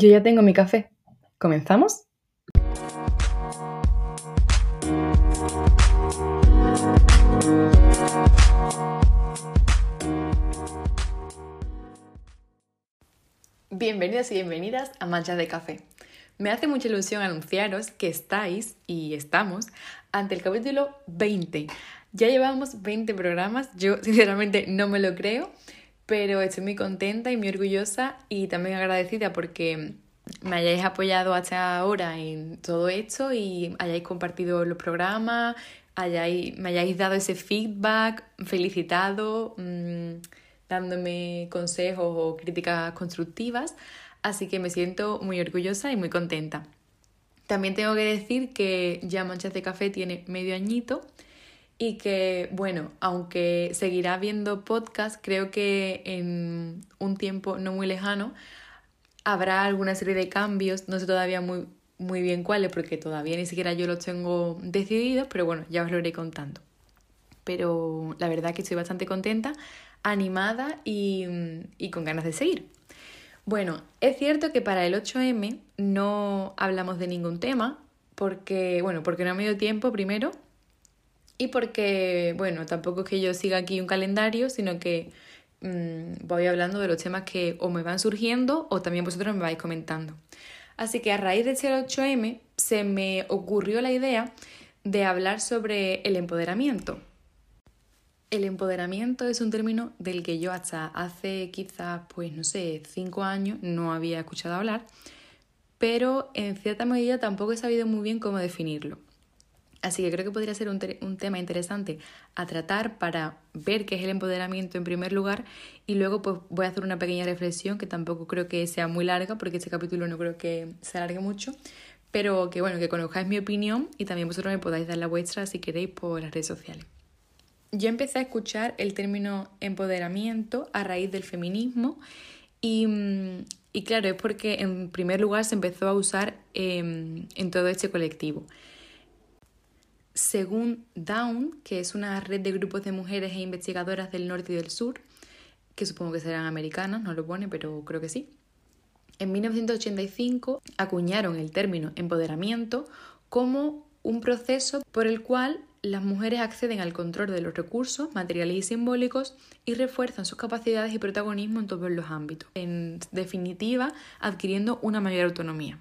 Yo ya tengo mi café. ¿Comenzamos? Bienvenidos y bienvenidas a Manchas de Café. Me hace mucha ilusión anunciaros que estáis y estamos ante el capítulo 20. Ya llevamos 20 programas, yo sinceramente no me lo creo pero estoy muy contenta y muy orgullosa y también agradecida porque me hayáis apoyado hasta ahora en todo esto y hayáis compartido los programas, hayáis, me hayáis dado ese feedback, felicitado, mmm, dándome consejos o críticas constructivas. Así que me siento muy orgullosa y muy contenta. También tengo que decir que ya Manchas de Café tiene medio añito y que, bueno, aunque seguirá viendo podcast, creo que en un tiempo no muy lejano habrá alguna serie de cambios, no sé todavía muy, muy bien cuáles, porque todavía ni siquiera yo los tengo decididos, pero bueno, ya os lo iré contando. Pero la verdad que estoy bastante contenta, animada y, y con ganas de seguir. Bueno, es cierto que para el 8M no hablamos de ningún tema, porque, bueno, porque no me dio tiempo primero y porque, bueno, tampoco es que yo siga aquí un calendario, sino que mmm, voy hablando de los temas que o me van surgiendo o también vosotros me vais comentando. Así que a raíz de ser 8M se me ocurrió la idea de hablar sobre el empoderamiento. El empoderamiento es un término del que yo hasta hace quizás, pues no sé, cinco años no había escuchado hablar, pero en cierta medida tampoco he sabido muy bien cómo definirlo. Así que creo que podría ser un, tema interesante a tratar para ver qué es el empoderamiento en primer lugar y luego pues voy a hacer una pequeña reflexión que tampoco creo que sea muy larga porque este capítulo no creo que se alargue mucho, pero que bueno, que conozcáis mi opinión y también vosotros me podáis dar la vuestra si queréis por las redes sociales. Yo empecé a escuchar el término empoderamiento a raíz del feminismo y, mm, y claro, es porque en primer lugar se empezó a usar eh, en todo este colectivo. Según Down, que es una red de grupos de mujeres e investigadoras del norte y del sur, que supongo que serán americanas, no lo pone, pero creo que sí. En 1985 acuñaron el término empoderamiento como un proceso por el cual las mujeres acceden al control de los recursos materiales y simbólicos y refuerzan sus capacidades y protagonismo en todos los ámbitos, en definitiva, adquiriendo una mayor autonomía.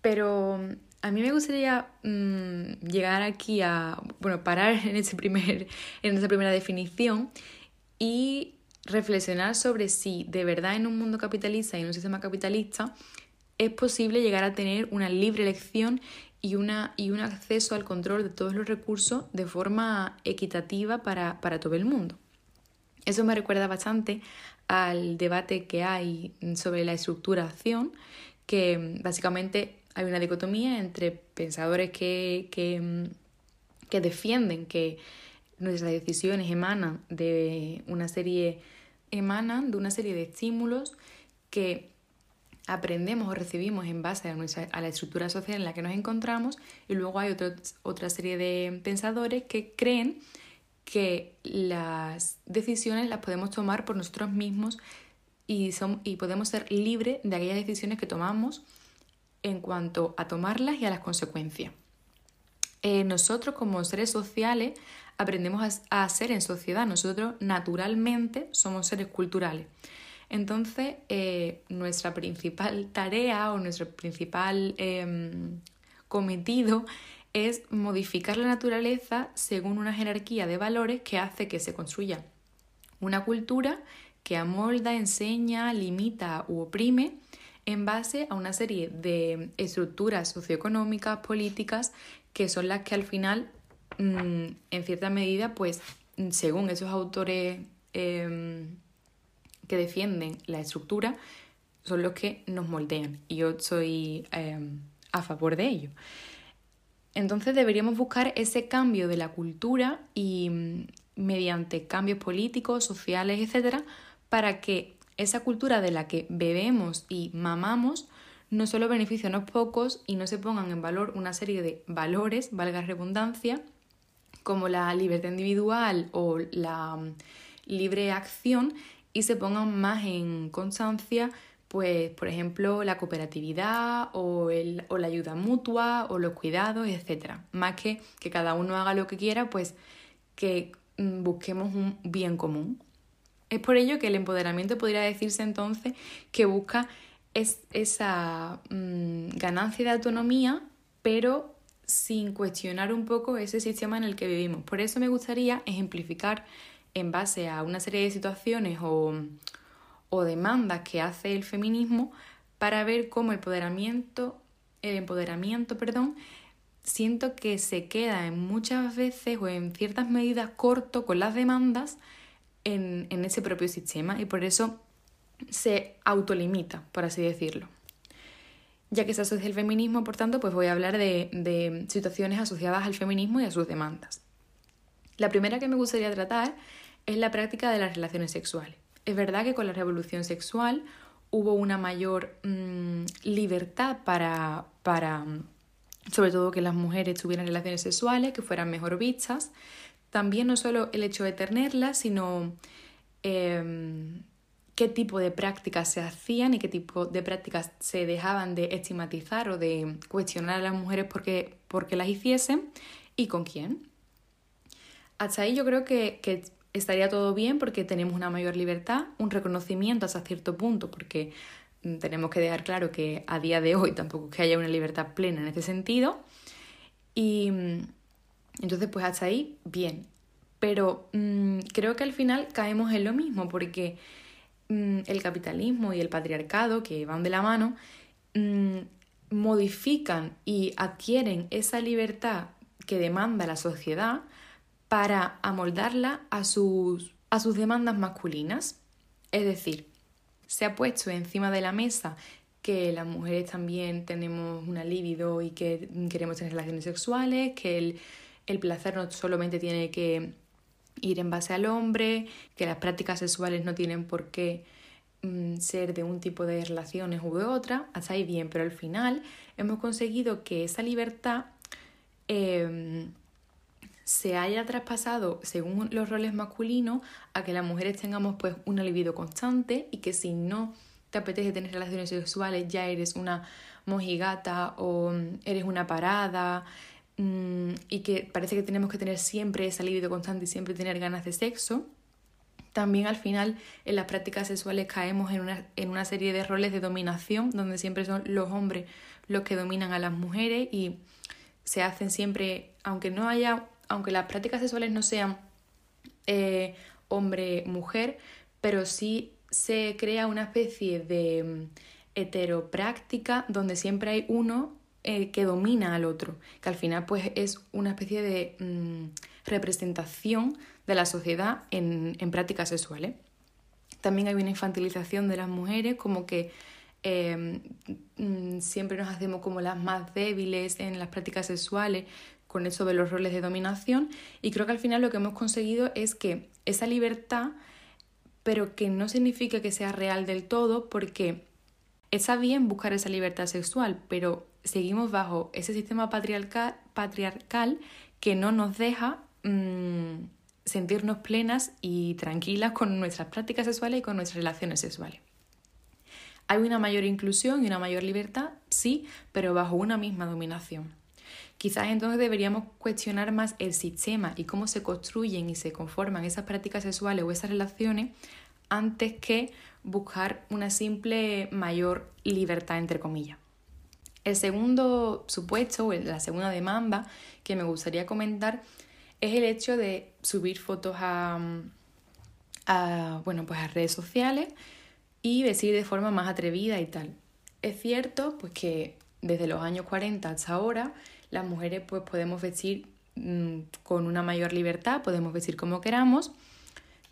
Pero a mí me gustaría mmm, llegar aquí a, bueno, parar en, ese primer, en esa primera definición y reflexionar sobre si de verdad en un mundo capitalista y en un sistema capitalista es posible llegar a tener una libre elección y, una, y un acceso al control de todos los recursos de forma equitativa para, para todo el mundo. Eso me recuerda bastante al debate que hay sobre la estructuración, que básicamente hay una dicotomía entre pensadores que, mm, que defienden que nuestras decisiones emanan de una serie emanan de una serie de estímulos que aprendemos o recibimos en base a la estructura social en la que nos encontramos y luego hay otro, otra serie de pensadores que creen que las decisiones las podemos tomar por nosotros mismos y, son, y podemos ser libres de aquellas decisiones que tomamos en cuanto a tomarlas y a las consecuencias. Eh, nosotros como seres sociales aprendemos a, ser en sociedad, nosotros naturalmente somos seres culturales. Entonces, eh, nuestra principal tarea o nuestro principal em, cometido es modificar la naturaleza según una jerarquía de valores que hace que se construya una cultura que amolda, enseña, limita u oprime en base a una serie de estructuras socioeconómicas, políticas, que son las que al final, mm, en cierta medida, pues según esos autores em, que defienden la estructura, son los que nos moldean. Y yo soy em, a favor de ello. Entonces deberíamos buscar ese cambio de la cultura y mm, mediante cambios políticos, sociales, etcétera, para que esa cultura de la que bebemos y mamamos no solo beneficia a unos pocos y no se pongan en valor una serie de valores, valga redundancia, como la libertad individual o la mm, libre acción y se pongan más en constancia pues, por ejemplo, la cooperatividad o, el, o la ayuda mutua o los cuidados, etc. Más que que cada uno haga lo que quiera, pues que mm, busquemos un bien común. Es por ello que el empoderamiento podría decirse entonces que busca es esa mm, ganancia de autonomía, pero sin cuestionar un poco ese sistema en el que vivimos. Por eso me gustaría ejemplificar en base a una serie de situaciones o, o demandas que hace el feminismo para ver cómo el empoderamiento, el empoderamiento, perdón, siento que se queda en muchas veces o en ciertas medidas corto con las demandas en, ese propio sistema y por eso se autolimita, por así decirlo. Ya que se asocia el feminismo, por tanto, pues voy a hablar de, situaciones asociadas al feminismo y a sus demandas. La primera que me gustaría tratar es la práctica de las relaciones sexuales. Es verdad que con la revolución sexual hubo una mayor mm, libertad para, para, sobre todo que las mujeres tuvieran relaciones sexuales, que fueran mejor vistas. También no solo el hecho de tenerlas, sino em, qué tipo de prácticas se hacían y qué tipo de prácticas se dejaban de estigmatizar o de cuestionar a las mujeres porque, porque las hiciesen y con quién. Hasta ahí yo creo que, que estaría todo bien porque tenemos una mayor libertad, un reconocimiento hasta cierto punto, porque mm, tenemos que dejar claro que a día de hoy tampoco es que haya una libertad plena en este sentido. Y mm, entonces, pues hasta ahí, bien. Pero mm, creo que al final caemos en lo mismo, porque el capitalismo y el patriarcado, que van de la mano, modifican y adquieren esa libertad que demanda la sociedad para amoldarla a sus, a sus demandas masculinas. Es decir, se ha puesto encima de la mesa que las mujeres también tenemos una libido y que queremos tener relaciones sexuales, que el, el placer no solamente tiene que ir en base al hombre, que las prácticas sexuales no tienen por qué mm, ser de un tipo de relaciones u de otra, hasta ahí bien, pero al final hemos conseguido que esa libertad em, se haya traspasado según los roles masculinos a que las mujeres tengamos pues una libido constante y que si no te apetece tener relaciones sexuales ya eres una mojigata o mm, eres una parada y que parece que tenemos que tener siempre esa libido constante y siempre tener ganas de sexo. También al final en las prácticas sexuales caemos en una, en una serie de roles de dominación donde siempre son los hombres los que dominan a las mujeres y se hacen siempre, aunque no haya aunque las prácticas sexuales no sean eh, hombre-mujer, pero sí se crea una especie de mm, heteropráctica donde siempre hay uno eh, que domina al otro, que al final pues es una especie de mm, representación de la sociedad en, en, prácticas sexuales. También hay una infantilización de las mujeres, como que eh, mm, siempre nos hacemos como las más débiles en las prácticas sexuales, con eso de los roles de dominación y creo que al final lo que hemos conseguido es que esa libertad, pero que no significa que sea real del todo porque está bien buscar esa libertad sexual, pero seguimos bajo ese sistema patriarcal, que no nos deja mmm, sentirnos plenas y tranquilas con nuestras prácticas sexuales y con nuestras relaciones sexuales. Hay una mayor inclusión y una mayor libertad, sí, pero bajo una misma dominación. Quizás entonces deberíamos cuestionar más el sistema y cómo se construyen y se conforman esas prácticas sexuales o esas relaciones antes que buscar una simple mayor libertad, entre comillas. El segundo supuesto, o la segunda demanda que me gustaría comentar es el hecho de subir fotos a, bueno, pues a redes sociales y vestir de forma más atrevida y tal. Es cierto pues que desde los años 40 hasta ahora las mujeres pues podemos vestir mm, con una mayor libertad, podemos vestir como queramos,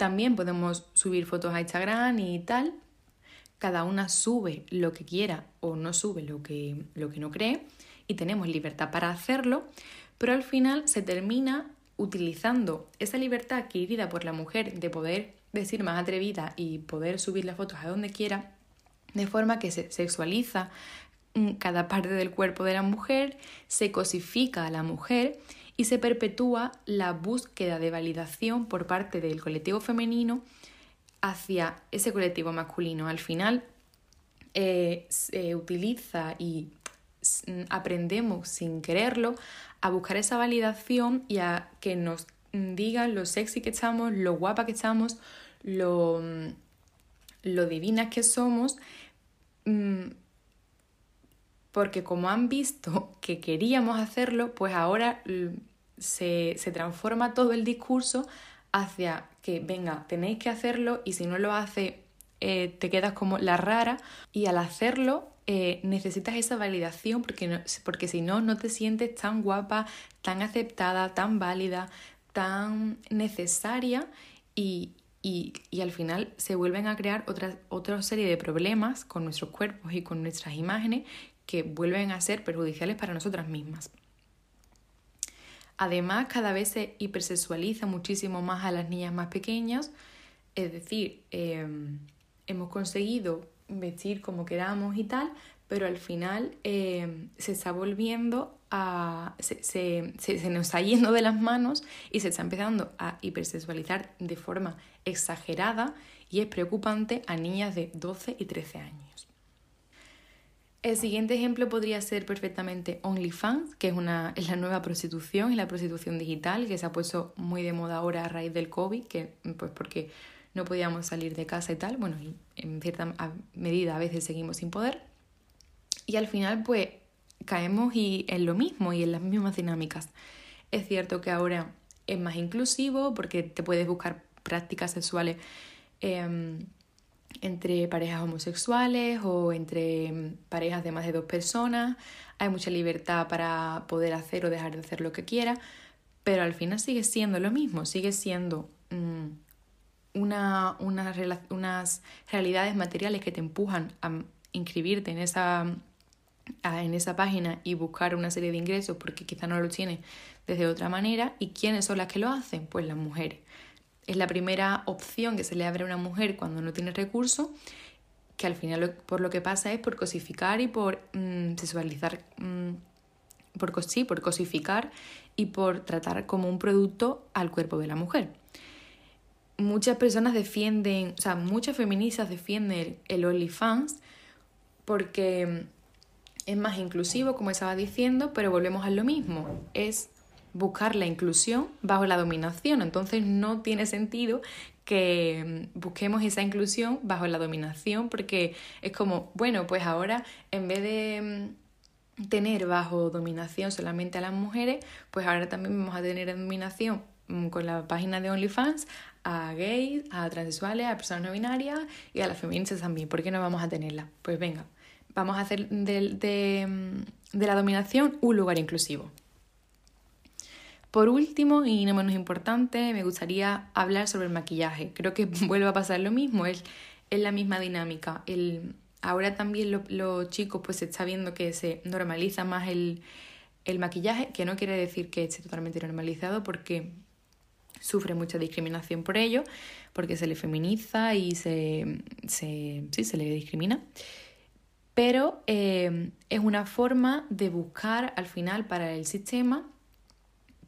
también podemos subir fotos a Instagram y tal, cada una sube lo que quiera o no sube lo que, lo que no cree y tenemos libertad para hacerlo, pero al final se termina utilizando esa libertad adquirida por la mujer de poder vestir más atrevida y poder subir las fotos a donde quiera, de forma que se sexualiza cada parte del cuerpo de la mujer, se cosifica a la mujer y se perpetúa la búsqueda de validación por parte del colectivo femenino hacia ese colectivo masculino. Al final, eh, se utiliza y mm, aprendemos sin quererlo a buscar esa validación y a que nos digan lo sexy que estamos, lo guapa que estamos, lo, mm, lo divinas que somos, mm, porque como han visto que queríamos hacerlo, pues ahora se, se transforma todo el discurso hacia que, venga, tenéis que hacerlo y si no lo hace, eh, te quedas como la rara y al hacerlo eh, necesitas esa validación porque, porque si no, no te sientes tan guapa, tan aceptada, tan válida, tan necesaria y, y, y, al final se vuelven a crear otra, otra serie de problemas con nuestros cuerpos y con nuestras imágenes que vuelven a ser perjudiciales para nosotras mismas. Además, cada vez se hipersexualiza muchísimo más a las niñas más pequeñas, es decir, em, hemos conseguido vestir como queramos y tal, pero al final em, se está volviendo a. Se, se, se, nos está yendo de las manos y se está empezando a hipersexualizar de forma exagerada y es preocupante a niñas de 12 y 13 años. El siguiente ejemplo podría ser perfectamente OnlyFans, que es, una, es la nueva prostitución, y la prostitución digital, que se ha puesto muy de moda ahora a raíz del COVID, que pues porque no podíamos salir de casa y tal, bueno, en cierta medida a veces seguimos sin poder. Y al final pues caemos y en lo mismo y en las mismas dinámicas. Es cierto que ahora es más inclusivo porque te puedes buscar prácticas sexuales em, entre parejas homosexuales o entre parejas de más de dos personas. Hay mucha libertad para poder hacer o dejar de hacer lo que quiera, pero al final sigue siendo lo mismo, sigue siendo mm, una, unas realidades materiales que te empujan a inscribirte en esa, en esa página y buscar una serie de ingresos porque quizá no lo tienes desde otra manera. ¿Y quiénes son las que lo hacen? Pues las mujeres. Es la primera opción que se le abre a una mujer cuando no tiene recursos, que al final por lo que pasa es por cosificar y por mm, sexualizar, mm, por, sí, por cosificar y por tratar como un producto al cuerpo de la mujer. Muchas personas defienden, o sea, muchas feministas defienden el OnlyFans porque es más inclusivo, como estaba diciendo, pero volvemos a lo mismo, es buscar la inclusión bajo la dominación, entonces no tiene sentido que busquemos esa inclusión bajo la dominación porque es como, bueno, pues ahora en vez de mm, tener bajo dominación solamente a las mujeres, pues ahora también vamos a tener dominación mm, con la página de OnlyFans a gays, a transexuales, a personas no binarias y a las feministas también. ¿Por qué no vamos a tenerla? Pues venga, vamos a hacer de, de, la dominación un lugar inclusivo. Por último, y no menos importante, me gustaría hablar sobre el maquillaje. Creo que vuelve a pasar lo mismo, es, es la misma dinámica. El, ahora también los chicos pues se está viendo que se normaliza más el, el maquillaje, que no quiere decir que esté totalmente normalizado porque sufre mucha discriminación por ello, porque se le feminiza y se, se, sí, se le discrimina. Pero eh, es una forma de buscar al final para el sistema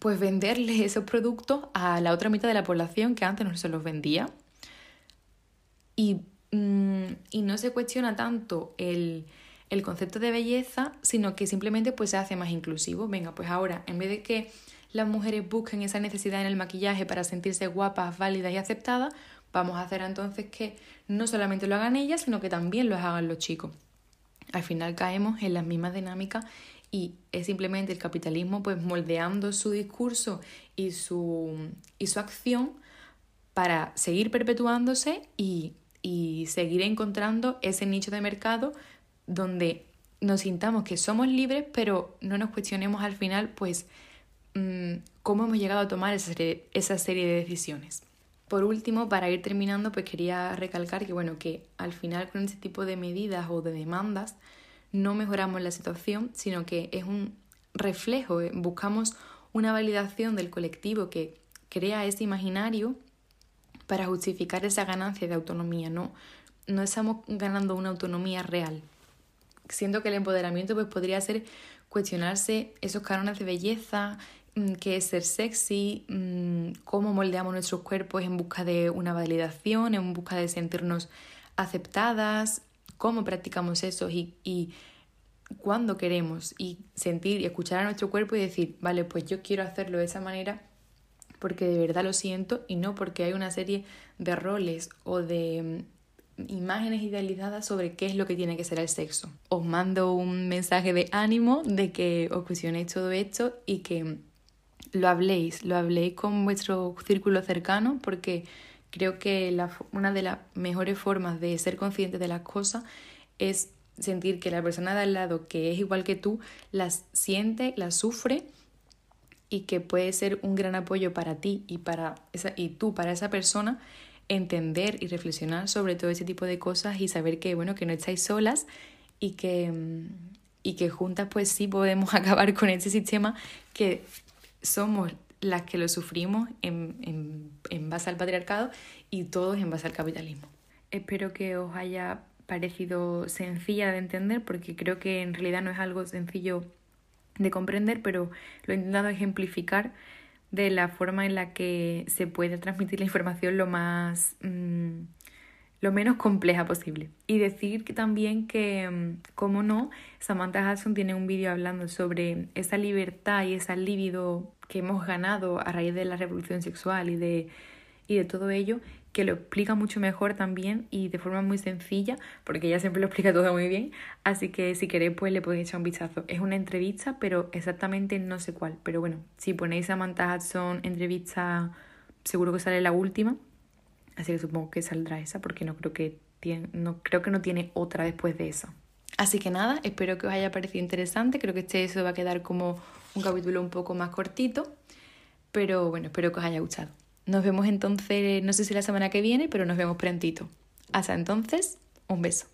pues venderle esos productos a la otra mitad de la población que antes no se los vendía. Y, mm, y no se cuestiona tanto el, el, concepto de belleza, sino que simplemente pues se hace más inclusivo. Venga, pues ahora, en vez de que las mujeres busquen esa necesidad en el maquillaje para sentirse guapas, válidas y aceptadas, vamos a hacer entonces que no solamente lo hagan ellas, sino que también lo hagan los chicos. Al final caemos en las mismas dinámicas y es simplemente el capitalismo pues moldeando su discurso y su, y su acción para seguir perpetuándose y, y seguir encontrando ese nicho de mercado donde nos sintamos que somos libres, pero no nos cuestionemos al final pues Mm, cómo hemos llegado a tomar esa serie, esa serie de decisiones. Por último, para ir terminando, pues quería recalcar que, bueno, que al final con ese tipo de medidas o de demandas no mejoramos la situación, sino que es un reflejo, eh, buscamos una validación del colectivo que crea ese imaginario para justificar esa ganancia de autonomía, no, no estamos ganando una autonomía real. Siento que el empoderamiento pues, podría ser cuestionarse esos cánones de belleza, Mm, qué es ser sexy, mm, cómo moldeamos nuestros cuerpos en busca de una validación, en busca de sentirnos aceptadas, cómo practicamos eso y, y cuándo queremos y sentir y escuchar a nuestro cuerpo y decir, vale, pues yo quiero hacerlo de esa manera porque de verdad lo siento y no porque hay una serie de roles o de mm, imágenes idealizadas sobre qué es lo que tiene que ser el sexo. Os mando un mensaje de ánimo de que os cuestionéis todo esto y que lo habléis, lo habléis con vuestro círculo cercano porque creo que la, una de las mejores formas de ser consciente de las cosas es sentir que la persona de al lado que es igual que tú las siente, las sufre y que puede ser un gran apoyo para ti y, para esa, y tú para esa persona entender y reflexionar sobre todo ese tipo de cosas y saber que bueno que no estáis solas y que mm, y que juntas pues sí podemos acabar con ese sistema que somos las que lo sufrimos en, en, en base al patriarcado y todos en base al capitalismo. Espero que os haya parecido sencilla de entender porque creo que en realidad no es algo sencillo de comprender, pero lo he intentado ejemplificar de la forma en la que se puede transmitir la información lo más mm, lo menos compleja posible. Y decir también que, mm, como no, Samantha Hudson tiene un vídeo hablando sobre esa libertad y esa libido que hemos ganado a raíz de la revolución sexual y de, y de todo ello, que lo explica mucho mejor también y de forma muy sencilla, porque ella siempre lo explica todo muy bien, así que si queréis pues le podéis echar un vistazo. Es una entrevista, pero exactamente no sé cuál, pero bueno, si ponéis Samantha Hudson entrevista, seguro que sale la última, así que supongo que saldrá esa, porque no creo que tiene, no, creo que no tiene otra después de esa. Así que nada, espero que os haya parecido interesante, creo que este eso va a quedar como un capítulo un poco más cortito, pero bueno, espero que os haya gustado. Nos vemos entonces, no sé si la semana que viene, pero nos vemos prontito. Hasta entonces, un beso.